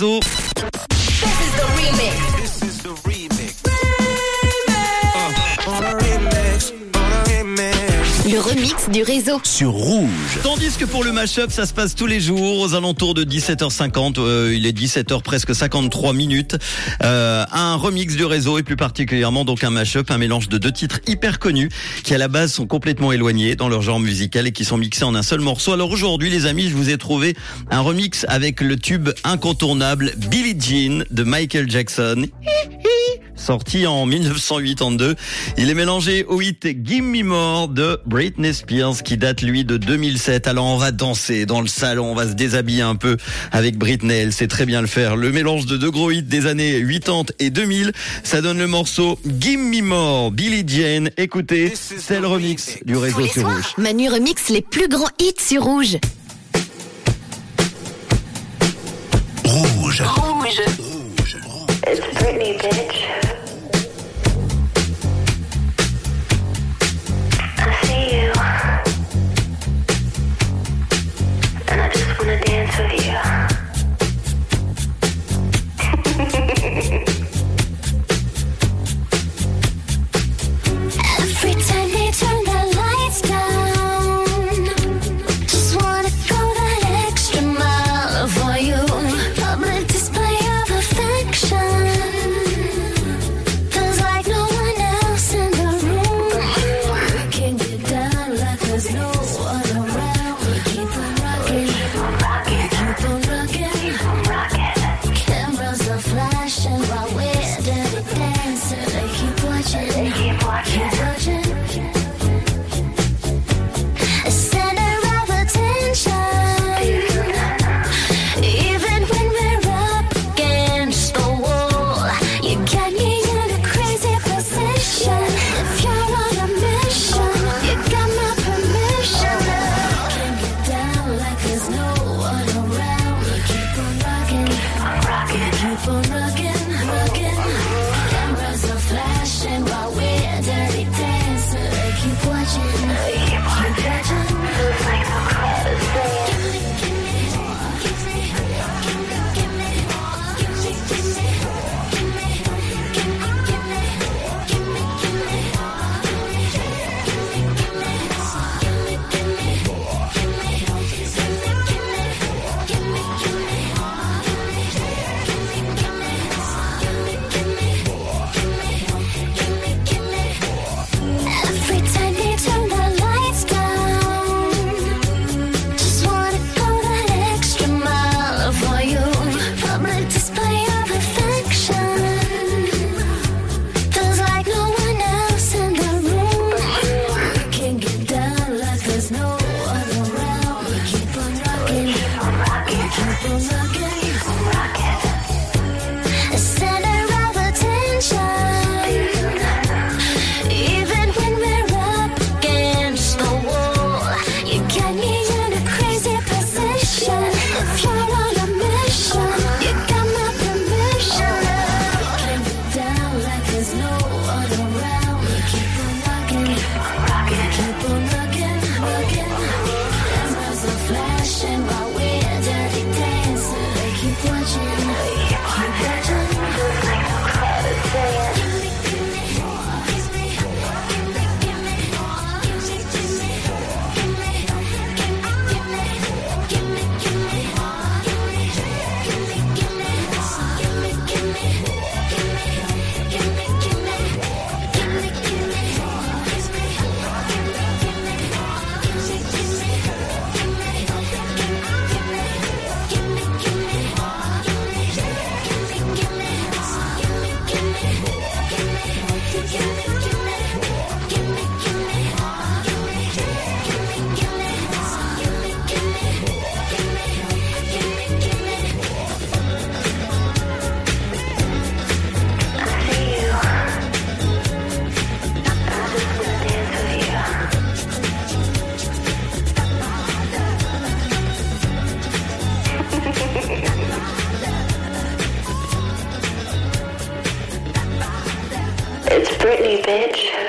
réseau. Remix du réseau. sur Rouge. Tandis que pour le mashup, ça se passe tous les jours aux alentours de 17h50. euh, il est 17h presque 53 minutes. Euh, un remix du réseau et plus particulièrement donc un mashup, un mélange de deux titres hyper connus qui à la base sont complètement éloignés dans leur genre musical et qui sont mixés en un seul morceau. Alors aujourd'hui, les amis, je vous ai trouvé un remix avec le tube incontournable Billie Jean de Michael Jackson. Sorti en 1982, il est mélangé au hit Give Me More de Britney Spears qui date lui de 2007. Alors on va danser dans le salon, on va se déshabiller un peu avec Britney, elle sait très bien le faire. Le mélange de deux gros hits des années 80 et 2000, ça donne le morceau Give Me More, Billie Jean. Écoutez, c'est le remix du réseau sur soirs, Rouge. Manu remix les plus grands hits sur Rouge. Rouge. It's Britney, bitch. Keep on rocking, keep on rocking. Cameras are flashing while we're Britney, bitch.